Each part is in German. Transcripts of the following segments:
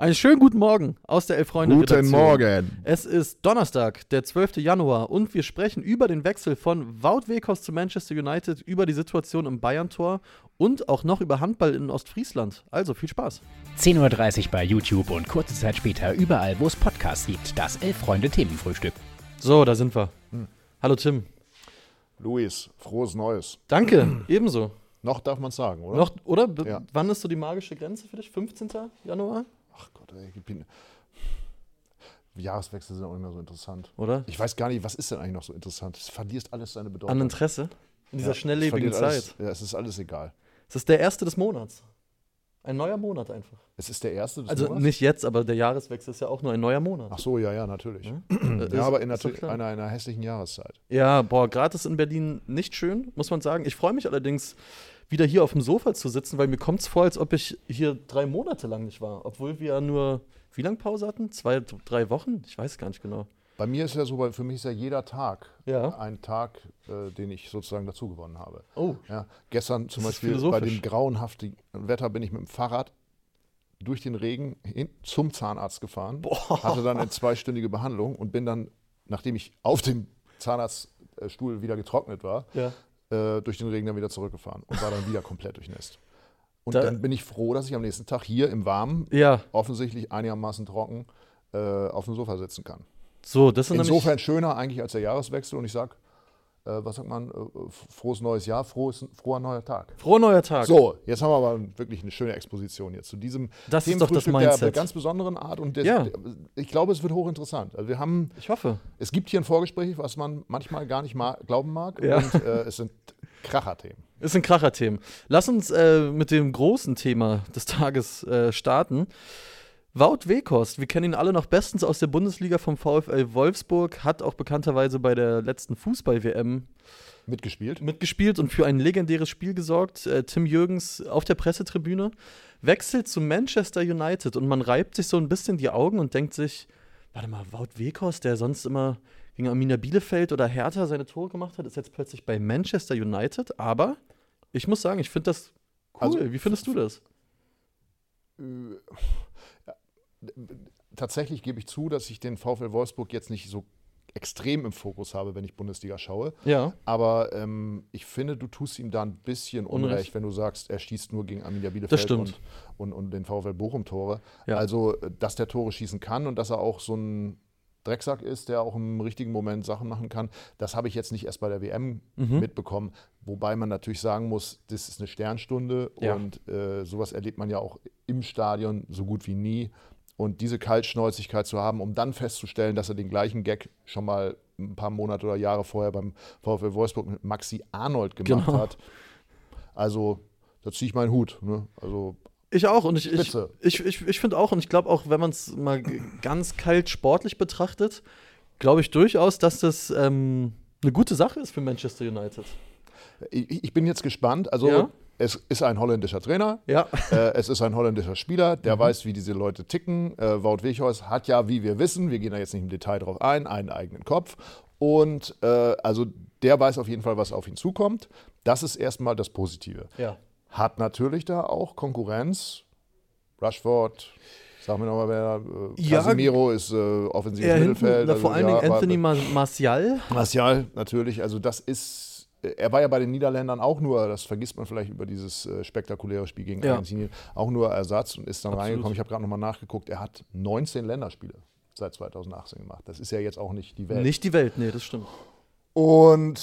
Einen schönen guten Morgen aus der Elf-Freunde. Guten Morgen. Es ist Donnerstag, der 12. Januar und wir sprechen über den Wechsel von Wout Weghorst zu Manchester United, über die Situation im Bayern-Tor und auch noch über Handball in Ostfriesland. Also viel Spaß. 10.30 Uhr bei YouTube und kurze Zeit später überall, wo es Podcasts gibt. Das Elf-Freunde-Themenfrühstück. So, da sind wir. Hallo Tim. Luis, frohes Neues. Danke, ebenso. Noch darf man es sagen, oder? Noch, oder? Ja. Wann ist so die magische Grenze für dich? 15. Januar? Ach Gott, ey, ich bin. Jahreswechsel sind auch nicht mehr so interessant. Oder? Ich weiß gar nicht, was ist denn eigentlich noch so interessant? Es verliert alles seine Bedeutung. An Interesse? In dieser Ja, schnelllebigen Zeit. Alles, ja, es ist alles egal. Es ist der erste des Monats. Ein neuer Monat einfach. Es ist der erste des Also Monats? nicht jetzt, aber der Jahreswechsel ist ja auch nur ein neuer Monat. Ach so, ja, ja, natürlich. Äh, ist- Ja, aber in natürlich einer, einer hässlichen Jahreszeit. Ja, boah, gerade ist in Berlin nicht schön, muss man sagen. Ich freue mich allerdings, wieder hier auf dem Sofa zu sitzen, weil mir kommt es vor, als ob ich hier drei Monate lang nicht war. Obwohl wir ja nur, wie lange Pause hatten? Zwei, drei Wochen? Ich weiß gar nicht genau. Bei mir ist ja so, weil für mich ist ja jeder Tag Ja. ein Tag, äh, den ich sozusagen dazu gewonnen habe. Oh, Ja, gestern zum Das Beispiel bei dem grauenhaften Wetter bin ich mit dem Fahrrad durch den Regen hin zum Zahnarzt gefahren, Boah. hatte dann eine zweistündige Behandlung und bin dann, nachdem ich auf dem Zahnarztstuhl wieder getrocknet war, ja. Äh, durch den Regen dann wieder zurückgefahren und war dann wieder komplett durchnässt. Und Da- dann bin ich froh, dass ich am nächsten Tag hier im Warmen, Ja, offensichtlich einigermaßen trocken, äh, auf dem Sofa sitzen kann. so, das sind Insofern schöner eigentlich als der Jahreswechsel und ich sage, was sagt man, äh, frohes neues Jahr, frohes, froher neuer Tag. froher neuer Tag. So, jetzt haben wir aber wirklich eine schöne Exposition jetzt zu diesem Das ist doch das Themenfrühstück der, ganz besonderen Art und der, Ja. ich glaube, es wird hochinteressant. Also wir haben, Ich hoffe. es gibt hier ein Vorgespräch, was man manchmal gar nicht ma glauben mag Ja. und äh, es sind Kracherthemen. Ist ein Kracherthemen. Lass uns äh, mit dem großen Thema des Tages äh, starten. Wout Weghorst, wir kennen ihn alle noch bestens aus der Bundesliga vom VfL Wolfsburg, hat auch bekannterweise bei der letzten Fußball-WM Mitgespielt. mitgespielt und für ein legendäres Spiel gesorgt. Äh, Tim Jürgens auf der Pressetribüne wechselt zu Manchester United und man reibt sich so ein bisschen die Augen und denkt sich, warte mal, Wout Weghorst, der sonst immer gegen Arminia Bielefeld oder Hertha seine Tore gemacht hat, ist jetzt plötzlich bei Manchester United. Aber ich muss sagen, ich finde das cool. Also, Wie findest du das? Tatsächlich gebe ich zu, dass ich den VfL Wolfsburg jetzt nicht so extrem im Fokus habe, wenn ich Bundesliga schaue. Ja. Aber ähm, ich finde, du tust ihm da ein bisschen Unrecht, Unrecht. wenn du sagst, er schießt nur gegen Arminia Bielefeld. Und, und, und den VfL Bochum Tore. Ja. Also, dass der Tore schießen kann und dass er auch so ein Drecksack ist, der auch im richtigen Moment Sachen machen kann, das habe ich jetzt nicht erst bei der WM Mhm. mitbekommen. Wobei man natürlich sagen muss, das ist eine Sternstunde Ja. und äh, sowas erlebt man ja auch im Stadion so gut wie nie. Und diese Kaltschnäuzigkeit zu haben, um dann festzustellen, dass er den gleichen Gag schon mal ein paar Monate oder Jahre vorher beim VfL Wolfsburg mit Maxi Arnold gemacht Genau. hat. Also, da ziehe ich meinen Hut. Ne? Also, Ich auch und ich, ich, Spitze. ich, ich, ich finde auch und ich glaube auch, wenn man es mal ganz kalt sportlich betrachtet, glaube ich durchaus, dass das ähm, eine gute Sache ist für Manchester United. ich, ich bin jetzt gespannt. Also, Ja? Es ist ein holländischer Trainer. Ja. äh, es ist ein holländischer Spieler, der Mhm. weiß, wie diese Leute ticken. Äh, Wout Weghorst hat ja, wie wir wissen, wir gehen da jetzt nicht im Detail drauf ein, einen eigenen Kopf. Und äh, also der weiß auf jeden Fall, was auf ihn zukommt. Das ist erstmal das Positive. Ja. Hat natürlich da auch Konkurrenz. Rushford, sag mir nochmal, wer äh, Ja, Casemiro ist äh, offensives Er hinten, Mittelfeld. na, vor allen ja, Dingen Anthony Mar Martial. Martial, natürlich. Also das ist, er war ja bei den Niederländern auch nur, das vergisst man vielleicht über dieses äh, spektakuläre Spiel gegen Ja. Argentinien, auch nur Ersatz und ist dann Absolut. reingekommen. Ich habe gerade nochmal nachgeguckt, er hat 19 Länderspiele seit 2018 gemacht. Das ist ja jetzt auch nicht die Welt. Nicht die Welt, nee, das stimmt. Und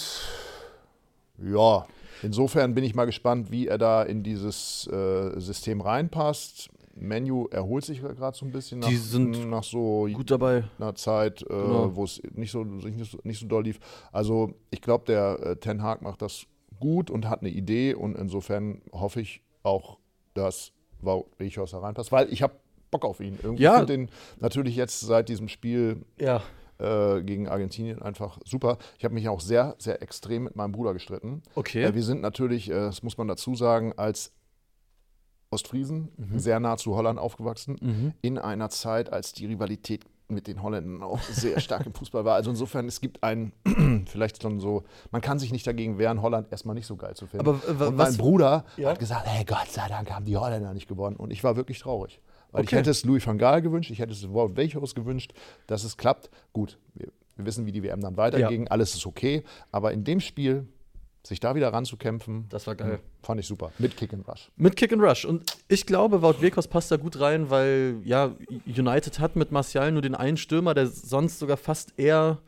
ja, insofern bin ich mal gespannt, wie er da in dieses äh, System reinpasst. Menu erholt sich gerade so ein bisschen nach, Die sind nach so Gut dabei. einer Zeit, äh, Genau. wo es nicht so, nicht, so, nicht so doll lief. Also ich glaube, der äh, Ten Hag macht das gut und hat eine Idee und insofern hoffe ich auch, dass Weghorst da reinpasst, weil ich habe Bock auf ihn. Irgendwie Ja. finde den natürlich jetzt seit diesem Spiel Ja. äh, gegen Argentinien einfach super. Ich habe mich auch sehr, sehr extrem mit meinem Bruder gestritten. Okay. Äh, wir sind natürlich, äh, das muss man dazu sagen, als Ostfriesen sehr nah zu Holland aufgewachsen, Mhm. in einer Zeit, als die Rivalität mit den Holländern auch sehr stark im Fußball war. Also insofern, es gibt einen, vielleicht schon so, man kann sich nicht dagegen wehren, Holland erstmal nicht so geil zu finden. Aber, und mein Bruder Ja? hat gesagt, hey, Gott sei Dank haben die Holländer nicht gewonnen. Und ich war wirklich traurig. Weil ich Okay. hätte es Louis van Gaal gewünscht, ich hätte es Wout Weghorst gewünscht, dass es klappt. Gut, wir, wir wissen, wie die WM dann weiterging, alles ist okay. Aber in dem Spiel, sich da wieder ranzukämpfen, Das war geil. fand ich super. Mit Kick and Rush. Mit Kick and Rush. Und ich glaube, Wout Weghorst passt da gut rein, weil ja, United hat mit Martial nur den einen Stürmer, der sonst sogar fast eher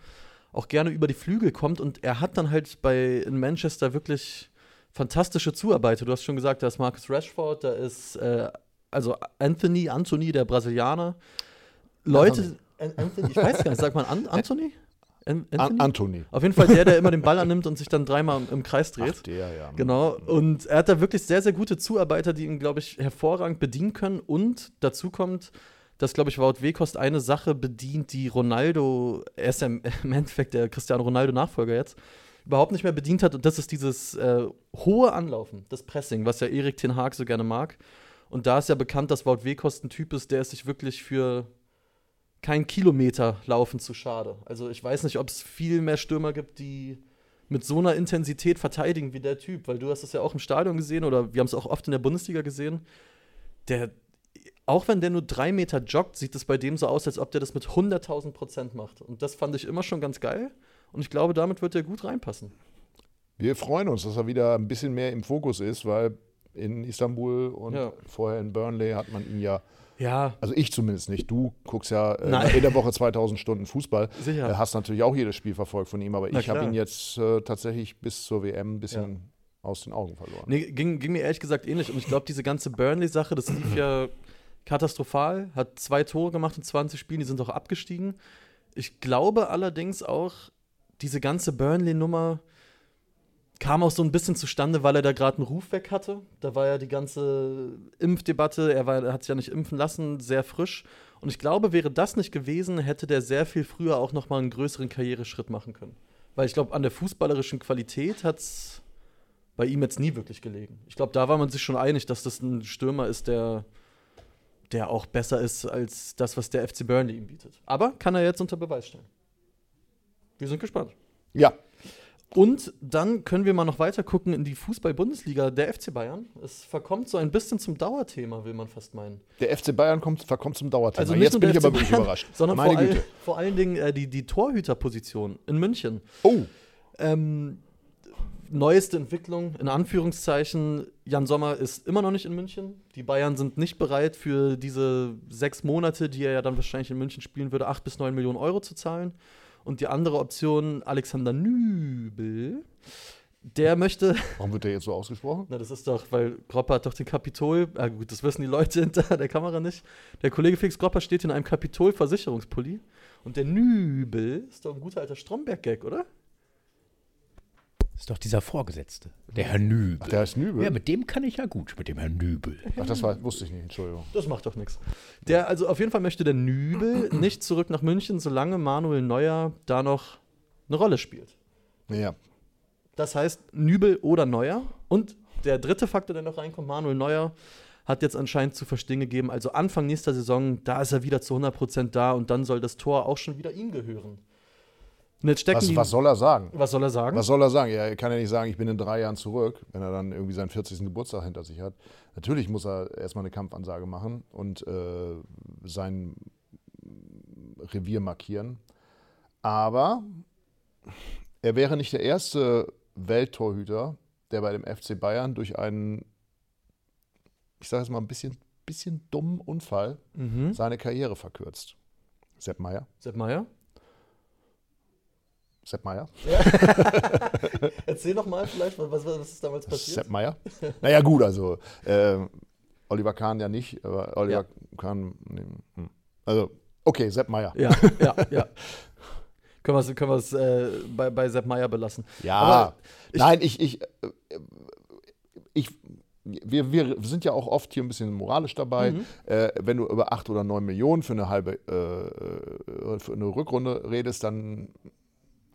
auch gerne über die Flügel kommt. Und er hat dann halt bei in Manchester wirklich fantastische Zuarbeiter. Du hast schon gesagt, da ist Marcus Rashford, da ist äh, also Anthony, Anthony, der Brasilianer. Leute, An Anthony, ich weiß gar nicht, sagt man An Anthony? An An Anthony. Auf jeden Fall der, der immer den Ball annimmt und sich dann dreimal im, im Kreis dreht. Ach, der, ja. Genau. Und er hat da wirklich sehr, sehr gute Zuarbeiter, die ihn, glaube ich, hervorragend bedienen können. Und dazu kommt, dass, glaube ich, Wout Weghorst eine Sache bedient, die Ronaldo, er ist ja im Endeffekt der Cristiano Ronaldo-Nachfolger jetzt, überhaupt nicht mehr bedient hat. Und das ist dieses äh, hohe Anlaufen, das Pressing, was ja Erik Ten Haag so gerne mag. Und da ist ja bekannt, dass Wout Weghorst ein Typ ist, der ist sich wirklich für kein Kilometer laufen zu schade. Also ich weiß nicht, ob es viel mehr Stürmer gibt, die mit so einer Intensität verteidigen wie der Typ, weil du hast es ja auch im Stadion gesehen oder wir haben es auch oft in der Bundesliga gesehen. Der, auch wenn der nur drei Meter joggt, sieht es bei dem so aus, als ob der das mit 100.000 Prozent macht. Und das fand ich immer schon ganz geil. Und ich glaube, damit wird er gut reinpassen. Wir freuen uns, dass er wieder ein bisschen mehr im Fokus ist, weil in Istanbul und Ja. vorher in Burnley hat man ihn ja, Ja, also ich zumindest nicht, du guckst ja äh, in der Woche 2000 Stunden Fußball, Sicher. äh, hast natürlich auch jedes Spiel verfolgt von ihm, aber Na ich habe ihn jetzt äh, tatsächlich bis zur WM ein bisschen aus den Augen verloren. Nee, ging, ging mir ehrlich gesagt ähnlich. Und ich glaube, diese ganze Burnley-Sache, das lief ja katastrophal. Hat zwei Tore gemacht in 20 Spielen, die sind auch abgestiegen. Ich glaube allerdings auch, diese ganze Burnley-Nummer kam auch so ein bisschen zustande, weil er da gerade einen Ruf weg hatte. Da war ja die ganze Impfdebatte, er, war, er hat sich ja nicht impfen lassen, sehr frisch. Und ich glaube, wäre das nicht gewesen, hätte der sehr viel früher auch noch mal einen größeren Karriereschritt machen können. Weil ich glaube, an der fußballerischen Qualität hat es bei ihm jetzt nie wirklich gelegen. Ich glaube, da war man sich schon einig, dass das ein Stürmer ist, der, der auch besser ist als das, was der FC Burnley ihm bietet. Aber kann er jetzt unter Beweis stellen. Wir sind gespannt. Ja, Und dann können wir mal noch weiter gucken in die Fußball-Bundesliga der FC Bayern. Es verkommt so ein bisschen zum Dauerthema, will man fast meinen. der FC Bayern kommt, verkommt zum Dauerthema. Also jetzt bin ich aber wirklich überrascht. Sondern Meine vor, all, vor allen Dingen äh, die, die Torhüterposition in München. Oh, Ähm, neueste Entwicklung, in Anführungszeichen, Jan Sommer ist immer noch nicht in München. Die Bayern sind nicht bereit, für diese sechs Monate, die er ja dann wahrscheinlich in München spielen würde, acht bis neun Millionen Euro zu zahlen. Und die andere Option, Alexander Nübel, der möchte, warum wird der jetzt so ausgesprochen? na das ist doch, weil Gropper hat doch den Kapitol, ah gut, das wissen die Leute hinter der Kamera nicht. Der Kollege Felix Gropper steht in einem Kapitol-Versicherungspulli. Und der Nübel ist doch ein guter alter Stromberg-Gag, oder? Ist doch dieser Vorgesetzte, der Herr Nübel. Ach, der heißt Nübel? ja, mit dem kann ich ja gut, mit dem Herrn Nübel. Ach, das war, wusste ich nicht, Entschuldigung. Das macht doch nichts. Der, also auf jeden Fall möchte der Nübel nicht zurück nach München, solange Manuel Neuer da noch eine Rolle spielt. Ja, Das heißt, Nübel oder Neuer. Und der dritte Faktor, der noch reinkommt, Manuel Neuer, hat jetzt anscheinend zu verstehen gegeben, also Anfang nächster Saison, da ist er wieder zu 100% da und dann soll das Tor auch schon wieder ihm gehören. Und jetzt stecken was, die, was soll er sagen? was soll er sagen? Was soll er sagen? Ja, er kann ja nicht sagen, ich bin in drei Jahren zurück, wenn er dann irgendwie seinen 40. Geburtstag hinter sich hat. Natürlich muss er erstmal eine Kampfansage machen und äh, sein Revier markieren. Aber er wäre nicht der erste Welttorhüter, der bei dem FC Bayern durch einen, ich sage es mal, ein bisschen, bisschen dummen Unfall Mhm. seine Karriere verkürzt. Sepp Meier. Sepp Meier? Sepp Meier. Erzähl doch mal vielleicht, was, was ist damals passiert? Sepp Meier. Naja, gut, also äh, Oliver Kahn ja nicht, aber Oliver Kahn. Nee, hm. Also, okay, Sepp Meier. Ja, ja, ja. können wir es können wir's, äh, bei, bei Sepp Meier belassen. Ja, ich- nein, ich, ich, äh, ich wir, wir sind ja auch oft hier ein bisschen moralisch dabei. Mhm. Äh, wenn du über acht oder neun Millionen für eine halbe, äh, für eine Rückrunde redest, dann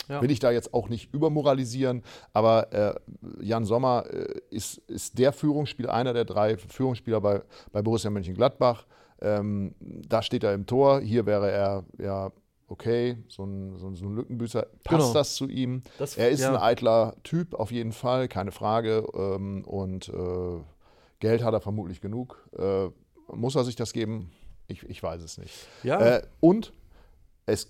Ja. will ich da jetzt auch nicht übermoralisieren. Aber äh, Jan Sommer äh, ist, ist der Führungsspieler, einer der drei Führungsspieler bei, bei Borussia Mönchengladbach. Ähm, da steht er im Tor. Hier wäre er ja okay, so ein, so ein, so ein Lückenbüßer. Passt Genau. das zu ihm? Das- er ist ja. ein eitler Typ, auf jeden Fall, keine Frage. Ähm, und äh, Geld hat er vermutlich genug. Äh, muss er sich das geben? Ich, ich weiß es nicht. Ja, Äh, und es,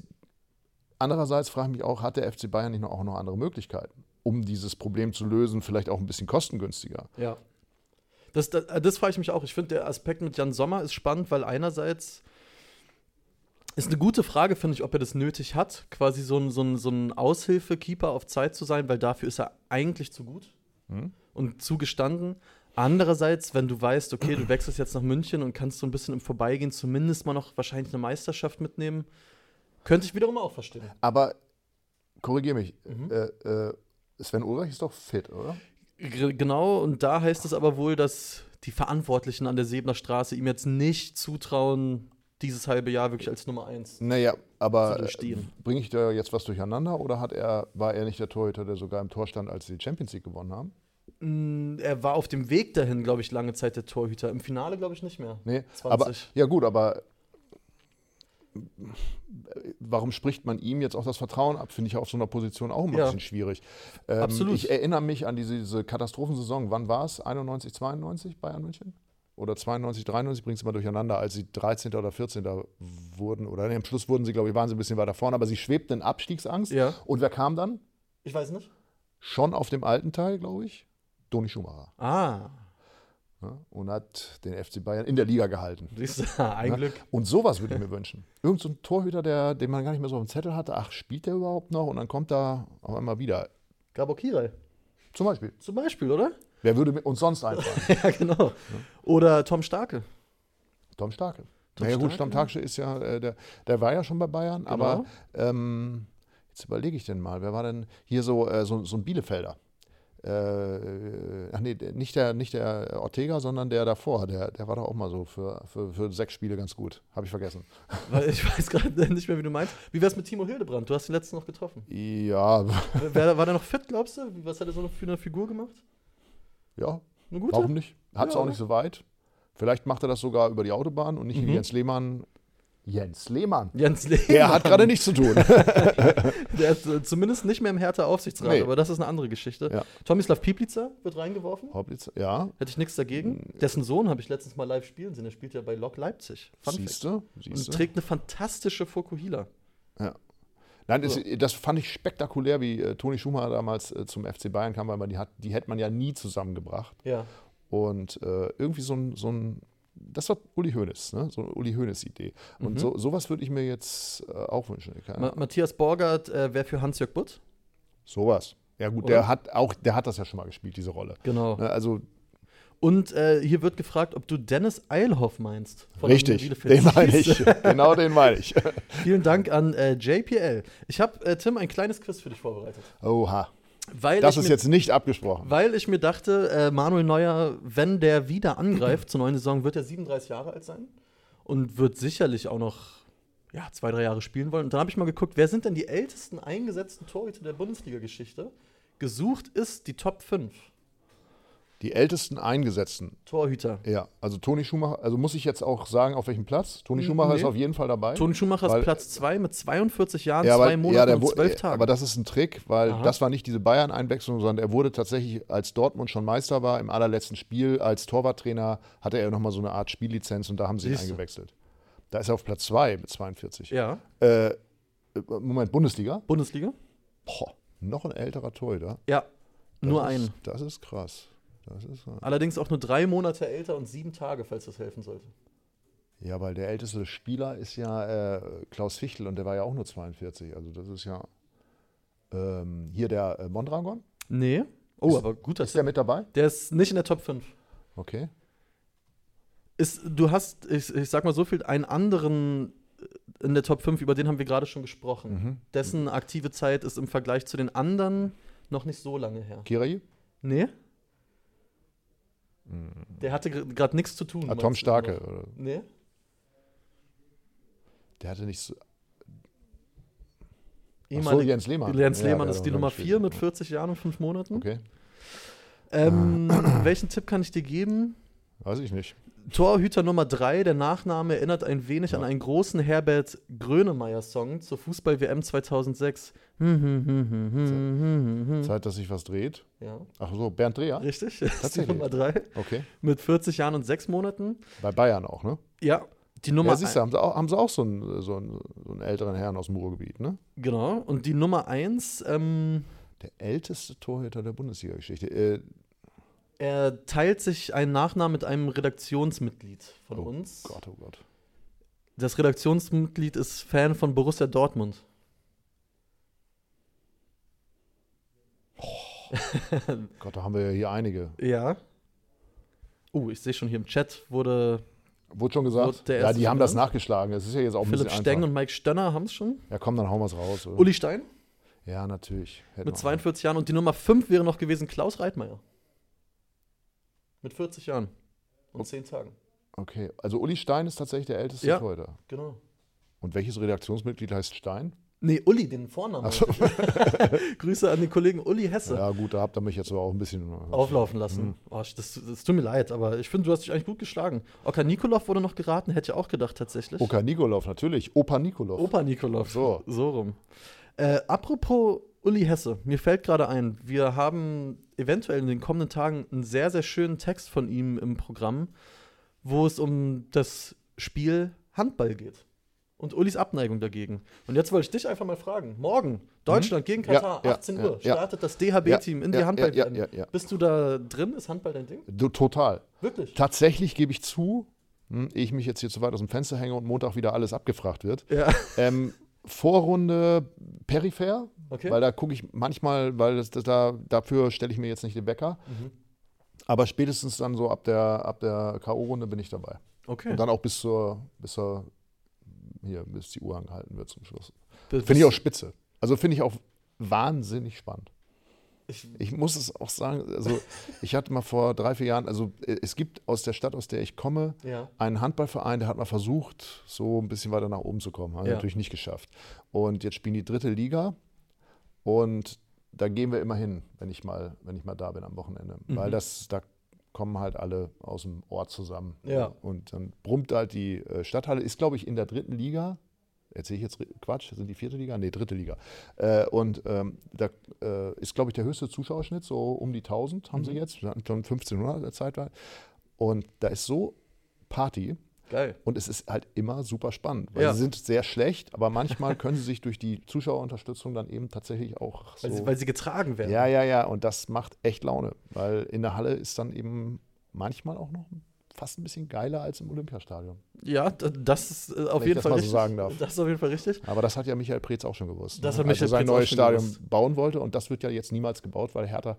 andererseits frage ich mich auch, hat der FC Bayern nicht noch, auch noch andere Möglichkeiten, um dieses Problem zu lösen, vielleicht auch ein bisschen kostengünstiger? ja. Das, das, das frage ich mich auch. Ich finde, der Aspekt mit Jan Sommer ist spannend, weil einerseits ist eine gute Frage, finde ich, ob er das nötig hat, quasi so ein, so ein, so ein Aushilfe-Keeper auf Zeit zu sein, weil dafür ist er eigentlich zu gut Hm? und zugestanden. Andererseits, wenn du weißt, okay, du wechselst jetzt nach München und kannst so ein bisschen im Vorbeigehen zumindest mal noch wahrscheinlich eine Meisterschaft mitnehmen, könnte ich wiederum auch verstehen. Aber korrigier mich, Mhm. äh, äh, Sven Ulreich ist doch fit, oder? G genau, und da heißt es aber wohl, dass die Verantwortlichen an der Sebener Straße ihm jetzt nicht zutrauen, dieses halbe Jahr wirklich als Nummer eins. Naja, aber Zu durchstehen. bringe ich da jetzt was durcheinander oder hat er, war er nicht der Torhüter, der sogar im Tor stand, als sie die Champions League gewonnen haben? Mm, Er war auf dem Weg dahin, glaube ich, lange Zeit der Torhüter. Im Finale, glaube ich, nicht mehr. Nee, 20. aber ja gut, aber warum spricht man ihm jetzt auch das Vertrauen ab? Finde ich auf so einer Position auch ein Ja. bisschen schwierig. Ähm, Absolut. Ich erinnere mich an diese, diese Katastrophensaison. Wann war es? 91, 92 Bayern München? Oder 92, 93, bringt es mal durcheinander, als sie 13. oder 14. wurden. Oder nee, am Schluss wurden sie, glaube ich, waren sie ein bisschen weiter vorne, aber sie schwebten in Abstiegsangst. Ja. Und wer kam dann? Ich weiß nicht. Schon auf dem alten Teil, glaube ich. Toni Schumacher. Ah, Ja, und hat den FC Bayern in der Liga gehalten. siehst du, ein Ja? Glück. Und sowas würde ich mir wünschen. Irgend so ein Torhüter, der, den man gar nicht mehr so auf dem Zettel hatte. Ach, spielt der überhaupt noch? Und dann kommt da auf einmal wieder. Gabor Kirai. Zum Beispiel. Zum Beispiel, oder? Wer würde uns sonst einfallen? ja, genau. Oder Tom Starke. Tom Starke. Tom naja, gut, Starke, Stammtagsche ist ja, äh, der, der war ja schon bei Bayern, Genau. aber ähm, jetzt überlege ich denn mal, wer war denn hier so, äh, so, so ein Bielefelder? Äh, ach nee, nicht der, nicht der Ortega, sondern der davor. Der, der war doch auch mal so für, für, für sechs Spiele ganz gut. Habe ich vergessen. Weil ich weiß gerade nicht mehr, wie du meinst. Wie wär's mit Timo Hildebrand? Du hast den letzten noch getroffen. Ja, Wer, war der noch fit, glaubst du? Was hat er so für eine Figur gemacht? ja, Eine gute? Warum nicht? Hat es Ja, auch nicht so weit. Vielleicht macht er das sogar über die Autobahn und nicht wie Mhm. Jens Lehmann. Jens Lehmann. Jens Lehmann. Der hat gerade nichts zu tun. Der ist äh, zumindest nicht mehr im Hertha Aufsichtsrat, Nee. aber das ist eine andere Geschichte. Ja. Tomislav Piplica wird reingeworfen. Hoplitz, ja, Hätte ich nichts dagegen. Dessen Sohn habe ich letztens mal live spielen sehen. Der spielt ja bei Lok Leipzig. Siehst du? Und trägt eine fantastische Fokuhila. Nein, das, das fand ich spektakulär, wie äh, Toni Schumacher damals äh, zum FC Bayern kam, weil man die, hat, die hätte man ja nie zusammengebracht. Ja. Und äh, irgendwie so ein, so ein, das war Uli Hoeneß, ne? so eine Uli Hoeneß-Idee. Und Mhm. so, sowas würde ich mir jetzt äh, auch wünschen. Ma Matthias Borgert äh, wäre für Hans-Jörg Butt. Sowas. Ja gut, Oder? der hat auch, der hat das ja schon mal gespielt, diese Rolle. Genau. Ne, Also Und äh, hier wird gefragt, ob du Dennis Eilhoff meinst. von richtig, den meine ich. genau den meine ich. Vielen Dank an äh, JPL. Ich habe, äh, Tim, ein kleines Quiz für dich vorbereitet. Oha. Weil Das ich ist mir, jetzt nicht abgesprochen. Weil ich mir dachte, äh, Manuel Neuer, wenn der wieder angreift zur neuen Saison, wird er 37 Jahre alt sein und wird sicherlich auch noch ja, zwei, drei Jahre spielen wollen. Und dann habe ich mal geguckt, wer sind denn die ältesten eingesetzten Torhüter der Bundesliga-Geschichte? Gesucht ist die Top 5 Die ältesten Eingesetzten. Torhüter. Ja, also Toni Schumacher, also muss ich jetzt auch sagen, auf welchem Platz? Toni Schumacher nee. ist auf jeden Fall dabei. Toni Schumacher Weil- ist Platz 2 mit 42 Jahren, ja, zwei weil- Monaten ja, und wo- 12 äh, Tagen. Aber das ist ein Trick, weil Aha. das war nicht diese Bayern-Einwechslung, sondern er wurde tatsächlich, als Dortmund schon Meister war, im allerletzten Spiel als Torwarttrainer, hatte er nochmal so eine Art Spiellizenz und da haben sie ihn Siehste. eingewechselt. Da ist er auf Platz 2 mit 42. ja, äh, Moment, Bundesliga? Bundesliga? Boah, noch ein älterer Torhüter. Ja, Das nur ist, ein. Das ist krass. Das ist, Allerdings auch nur drei Monate älter und sieben Tage, falls das helfen sollte. ja, weil der älteste Spieler ist ja äh, Klaus Fichtel und der war ja auch nur 42. Also das ist ja ähm, hier der äh, Mondragon. Nee. Oh, Ist- aber gut, dass Ist der mit dabei? der ist nicht in der Top 5. Okay. Ist, du hast, ich, ich sag mal so viel, einen anderen äh, in der Top 5, über den haben wir gerade schon gesprochen. Mhm. Dessen aktive Zeit ist im Vergleich zu den anderen noch nicht so lange her. Kirayi? Nee? Der hatte gerade nichts zu tun. Ah, Tom Starke. Oder? Nee? Der hatte nicht so. Ach so, Ehemalig- Jens Lehmann. Jens Ja, Lehmann der ist die Nummer gespielt. 4 mit 40 Jahren und 5 Monaten. Okay, Ähm, welchen Tipp kann ich dir geben? weiß ich nicht. Torhüter Nummer 3, der Nachname erinnert ein wenig Ja. an einen großen Herbert Grönemeyer-Song zur Fußball-WM 2006. ja, Zeit, dass sich was dreht. Ach so, Bernd Dreher? richtig. Das ist die Tatsächlich. Nummer 3 Okay. mit 40 Jahren und 6 Monaten. Bei Bayern auch, ne? Ja, die Nummer Ja, siehst du, haben sie auch, haben sie auch so, einen, so, einen, so einen älteren Herrn aus dem Ruhrgebiet, ne? Genau. Und die Nummer 1, ähm, Der älteste Torhüter der Bundesliga-Geschichte. Äh, er teilt sich einen Nachnamen mit einem Redaktionsmitglied von Oh uns. Gott, oh Gott. Das Redaktionsmitglied ist Fan von Borussia Dortmund. Gott, da haben wir ja hier einige. Ja. Uh, ich sehe schon hier im Chat wurde Wurde schon Wurde gesagt? der Ja, die haben das nachgeschlagen. Das ist ja jetzt auch ein Philipp bisschen Steng einfach. und Mike Stönner haben es schon. Ja, komm, dann hauen wir es raus. Oder? Uli Stein Ja, natürlich. Hätten mit wir 42 Jahren und die Nummer 5 wäre noch gewesen Klaus Reitmeier. Mit 40 Jahren und 10 Tagen. Okay, also Uli Stein ist tatsächlich der älteste Ja. Torhüter. Genau. Und welches Redaktionsmitglied heißt Stein? Nee, Uli, den Vornamen. So. Grüße an den Kollegen Uli Hesse. Ja, gut, da habt ihr mich jetzt aber auch ein bisschen. Auflaufen lassen. Mhm. Oh, das, das tut mir leid, aber ich finde, du hast dich eigentlich gut geschlagen. Oka Nikolov wurde noch geraten, hätte ich auch gedacht tatsächlich. Oka Nikolov, natürlich. Opa Nikolov. Opa Nikolov. So. So rum. Äh, apropos Uli Hesse, mir fällt gerade ein, wir haben eventuell in den kommenden Tagen einen sehr, sehr schönen Text von ihm im Programm, wo es um das Spiel Handball geht. Und Ulis Abneigung dagegen. Und jetzt wollte ich dich einfach mal fragen. Morgen, Deutschland gegen Mhm. Ja, Katar, ja, 18 ja, Uhr, ja. startet das DHB-Team in die handball ja. Bist du da drin? Ist Handball dein Ding? Du, total. Wirklich? Tatsächlich gebe ich zu, hm, ehe ich mich jetzt hier zu weit aus dem Fenster hänge und Montag wieder alles abgefragt wird. Ähm, Vorrunde peripher, Okay. weil da gucke ich manchmal, weil das, das da, dafür stelle ich mir jetzt nicht den Wecker. Mhm. Aber spätestens dann so ab der, ab der K.O.-Runde bin ich dabei. Okay. Und dann auch bis zur, bis zur, hier, bis die Uhr angehalten wird zum Schluss. Finde ich auch spitze. Also finde ich auch wahnsinnig spannend. Ich, Ich muss es auch sagen, also ich hatte mal vor drei, vier Jahren, also äh, es gibt aus der Stadt, aus der ich komme, ja. einen Handballverein, der hat mal versucht, so ein bisschen weiter nach oben zu kommen. Hat Ja. natürlich nicht geschafft. Und jetzt spielen die dritte Liga und da gehen wir immer hin, wenn ich mal, wenn ich mal da bin am Wochenende. Mhm. Weil das, da kommen halt alle aus dem Ort zusammen. Ja. Und dann brummt halt die äh, Stadthalle, ist glaube ich in der dritten Liga. Erzähle ich jetzt Quatsch? Sind die vierte Liga? Nee, dritte Liga. Äh, und ähm, da äh, ist, glaube ich, der höchste Zuschauerschnitt, so um die 1000 haben sie Mhm. jetzt. Wir hatten schon 1500 der Zeit. Und da ist so Party. Geil. Und es ist halt immer super spannend, weil Ja. sie sind sehr schlecht, aber manchmal können sie sich durch die Zuschauerunterstützung dann eben tatsächlich auch so. Weil, sie, weil sie getragen werden. ja, ja, ja, und das macht echt Laune, weil in der Halle ist dann eben manchmal auch noch fast ein bisschen geiler als im Olympiastadion. Ja, das ist äh, auf Wenn jeden das Fall so richtig. sagen darf. Das ist auf jeden Fall richtig. Aber das hat ja Michael Preetz auch schon gewusst. Das ne? hat Michael Als er sein Preetz neues Stadion gewusst. bauen wollte und das wird ja jetzt niemals gebaut, weil Hertha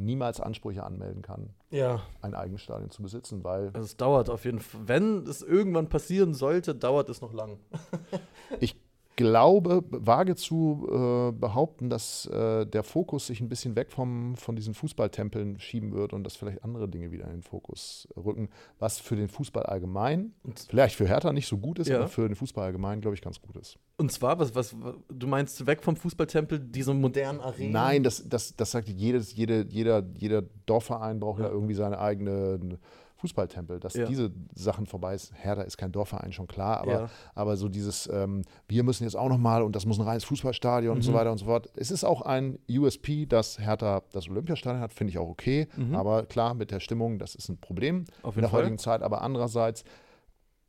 niemals Ansprüche anmelden kann, Ja, ein eigenes Stadion zu besitzen, weil also es dauert auf jeden Fall. Wenn es irgendwann passieren sollte, dauert es noch lang. Ich glaube, wage zu äh, behaupten, dass äh, der Fokus sich ein bisschen weg vom, von diesen Fußballtempeln schieben wird und dass vielleicht andere Dinge wieder in den Fokus rücken, was für den Fußball allgemein, Und- vielleicht für Hertha nicht so gut ist, Ja. aber für den Fußball allgemein, glaube ich, ganz gut ist. Und zwar, was, was, du meinst weg vom Fußballtempel, diese modernen Arenen? Nein, das, das, das sagt jedes, jede, jeder, jeder Dorfverein braucht ja. Ja. irgendwie seine eigene Fußballtempel. Dass Ja. diese Sachen vorbei ist. Hertha ist kein Dorfverein, schon klar, aber, Ja. aber so dieses, ähm, wir müssen jetzt auch nochmal und das muss ein reines Fußballstadion und so Mhm. weiter und so fort. Es ist auch ein USP, dass Hertha das Olympiastadion hat, finde ich auch okay. Mhm. Aber klar, mit der Stimmung, das ist ein Problem Auf in der Fall. heutigen Zeit. Aber andererseits,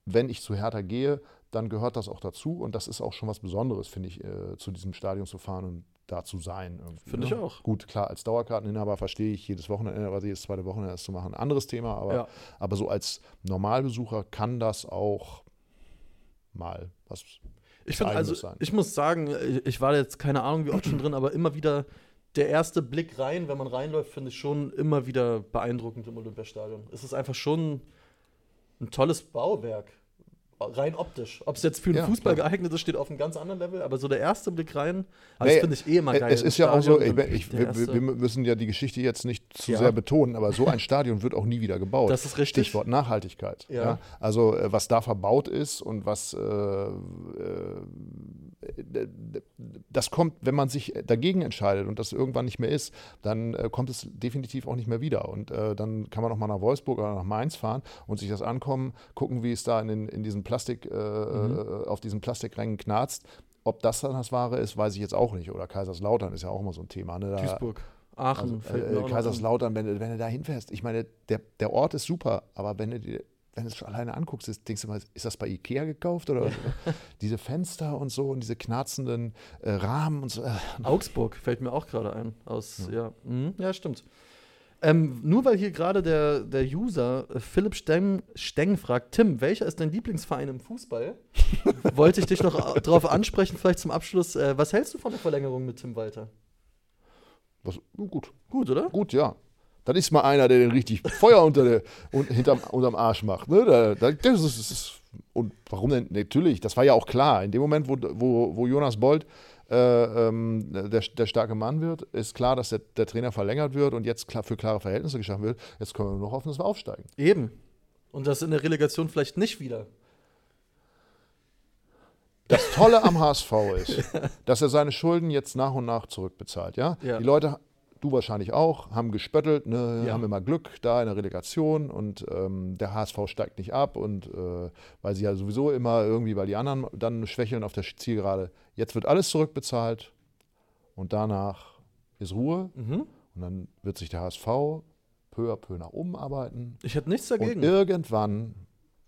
wenn ich zu Hertha gehe, dann gehört das auch dazu und das ist auch schon was Besonderes, finde ich, äh, zu diesem Stadion zu fahren und da zu sein. Finde ich auch. Gut, klar, als Dauerkarteninhaber verstehe ich jedes Wochenende oder jedes zweite Wochenende das zu machen. Ein anderes Thema, aber, Ja. aber so als Normalbesucher kann das auch mal was. Ich finde, also, sein. ich muss sagen, ich- ich war jetzt keine Ahnung, wie oft schon drin, aber immer wieder der erste Blick rein, wenn man reinläuft, finde ich schon immer wieder beeindruckend im Olympiastadion. Es ist einfach schon ein tolles Bauwerk. Rein optisch. Ob es jetzt für den Ja, Fußball klar. geeignet ist, steht auf einem ganz anderen Level, aber so der erste Blick rein, aber Nee, das finde ich eh immer geil. Es ist ja auch so, ich, ich, wir, wir müssen ja die Geschichte jetzt nicht zu Ja. sehr betonen, aber so ein Stadion wird auch nie wieder gebaut. Das ist richtig. Stichwort Nachhaltigkeit. Ja. Ja. Also äh, was da verbaut ist und was äh, äh, das kommt, wenn man sich dagegen entscheidet und das irgendwann nicht mehr ist, dann äh, kommt es definitiv auch nicht mehr wieder. Und äh, dann kann man auch mal nach Wolfsburg oder nach Mainz fahren und sich das ankommen, gucken, wie es da in, den, in diesen Plastik, äh, mhm. auf diesen Plastikrängen knarzt. Ob das dann das Wahre ist, weiß ich jetzt auch nicht. Oder Kaiserslautern ist ja auch immer so ein Thema. Ne? Da, Duisburg. Aachen, also, äh, Kaiserslautern, wenn, wenn du da hinfährst. Ich meine, der, der Ort ist super, aber wenn du dir wenn du es alleine anguckst, ist, denkst du mal, ist das bei Ikea gekauft oder ja. diese Fenster und so und diese knarzenden äh, Rahmen und so. Äh. Augsburg fällt mir auch gerade ein. Aus, ja, ja, mhm. ja stimmt. Ähm, nur weil hier gerade der, der User äh, Philipp Steng, Steng fragt, Tim, welcher ist dein Lieblingsverein im Fußball? Wollte ich dich noch äh, darauf ansprechen, vielleicht zum Abschluss. Äh, was hältst du von der Verlängerung mit Tim Walter? Was, gut. Gut, oder? Gut, ja. Das ist mal einer, der den richtig Feuer unter der, und, hinterm, unterm Arsch macht. Ne? Da, da, das ist, das ist, und warum denn? Natürlich, das war ja auch klar. In dem Moment, wo, wo, wo Jonas Bold äh, ähm, der, der starke Mann wird, ist klar, dass der, der Trainer verlängert wird und jetzt klar, für klare Verhältnisse geschaffen wird. Jetzt können wir nur noch hoffen, dass wir aufsteigen. Eben. Und das in der Relegation vielleicht nicht wieder. Das Tolle am HSV ist, dass er seine Schulden jetzt nach und nach zurückbezahlt. Ja? ja. Die Leute du wahrscheinlich auch, haben gespöttelt, ne, ja. haben immer Glück da in der Relegation und ähm, der HSV steigt nicht ab und äh, weil sie ja sowieso immer irgendwie, weil die anderen dann schwächeln auf der Zielgerade. Jetzt wird alles zurückbezahlt und danach ist Ruhe mhm. und dann wird sich der HSV peu à peu nach oben arbeiten. Ich hätte nichts dagegen. Und irgendwann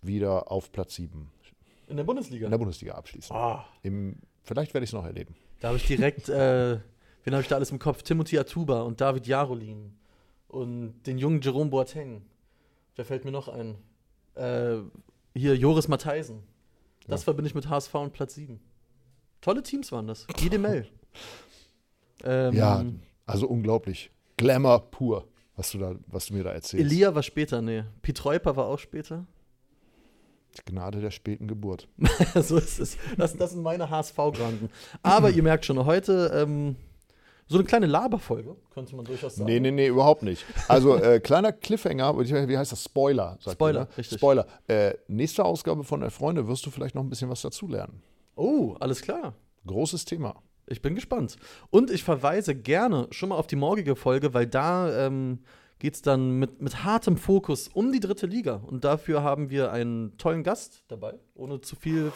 wieder auf Platz 7. In der Bundesliga? In der Bundesliga abschließen. Oh. Im, vielleicht werde ich es noch erleben. Da habe ich direkt äh, Wen habe ich da alles im Kopf? Timothy Atuba und David Jarolin und den jungen Jerome Boateng. Wer fällt mir noch ein? Äh, hier Joris Matheisen. Das ja. verbinde ich mit HSV und Platz 7. Tolle Teams waren das. Mail. ähm, ja, also unglaublich. Glamour pur, was du, da, was du mir da erzählst. Elia war später, nee. Pietreuper war auch später. Gnade der späten Geburt. so ist es. Das, das sind meine HSV-Granden. Aber ihr merkt schon, heute ähm, so eine kleine Laberfolge, könnte man durchaus sagen. Nee, nee, nee, überhaupt nicht. Also, äh, kleiner Cliffhanger, wie heißt das? Spoiler. Spoiler, ihr, ne? richtig. Spoiler. Äh, nächste Ausgabe von der Freunde wirst du vielleicht noch ein bisschen was dazulernen. Oh, alles klar. Großes Thema. Ich bin gespannt. Und ich verweise gerne schon mal auf die morgige Folge, weil da ähm, geht es dann mit, mit hartem Fokus um die dritte Liga. Und dafür haben wir einen tollen Gast dabei, ohne zu viel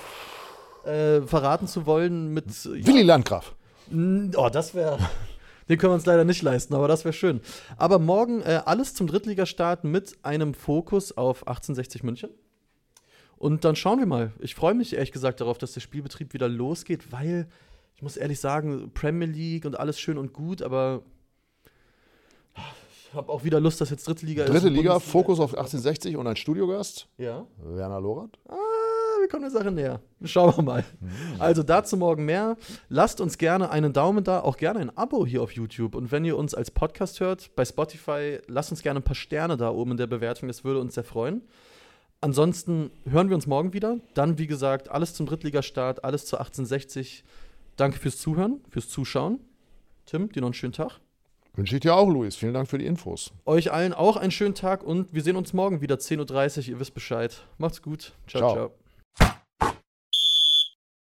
äh, verraten zu wollen. Mit, Willi ja, Landgraf. Oh, das wäre. Den können wir uns leider nicht leisten, aber das wäre schön. Aber morgen äh, alles zum Drittligastart mit einem Fokus auf 1860 München. Und dann schauen wir mal. Ich freue mich ehrlich gesagt darauf, dass der Spielbetrieb wieder losgeht, weil ich muss ehrlich sagen, Premier League und alles schön und gut, aber habe auch wieder Lust, dass jetzt Dritte Liga Dritte ist. Dritte Liga, Fokus auf 1860 und ein Studiogast. Ja. Werner Lorand. Ah, wir kommen der Sache näher. Schauen wir mal. Mhm. Also dazu morgen mehr. Lasst uns gerne einen Daumen da, auch gerne ein Abo hier auf YouTube. Und wenn ihr uns als Podcast hört, bei Spotify, lasst uns gerne ein paar Sterne da oben in der Bewertung. Das würde uns sehr freuen. Ansonsten hören wir uns morgen wieder. Dann, wie gesagt, alles zum Drittligastart, alles zu 1860. Danke fürs Zuhören, fürs Zuschauen. Tim, dir noch einen schönen Tag. Wünsche ich dir auch, Luis. Vielen Dank für die Infos. Euch allen auch einen schönen Tag und wir sehen uns morgen wieder 10.30 Uhr. Ihr wisst Bescheid. Macht's gut. ciao. ciao. ciao.